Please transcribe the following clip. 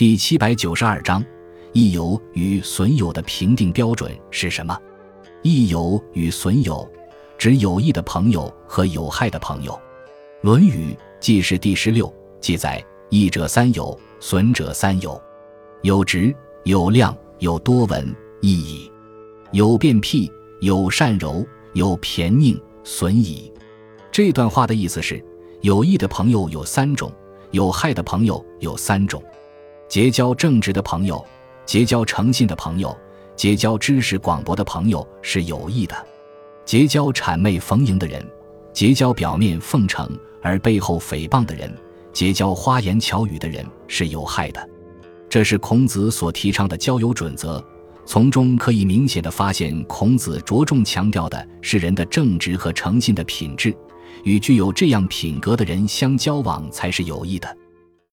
第七百九十二章，益友与损友的评定标准是什么？益友与损友，指有益的朋友和有害的朋友。《论语·记事》第十六记载：“益者三友，损者三友。有直，有量，有多闻，益矣；有辩辟，有善柔，有偏佞，损矣。”这段话的意思是，有益的朋友有三种，有害的朋友有三种。结交正直的朋友，结交诚信的朋友。结交知识广博的朋友是有益的，结交谄媚逢迎的人，结交表面奉承而背后诽谤的人，结交花言巧语的人是有害的。这是孔子所提倡的交友准则，从中可以明显的发现，孔子着重强调的是人的正直和诚信的品质，与具有这样品格的人相交往才是有益的。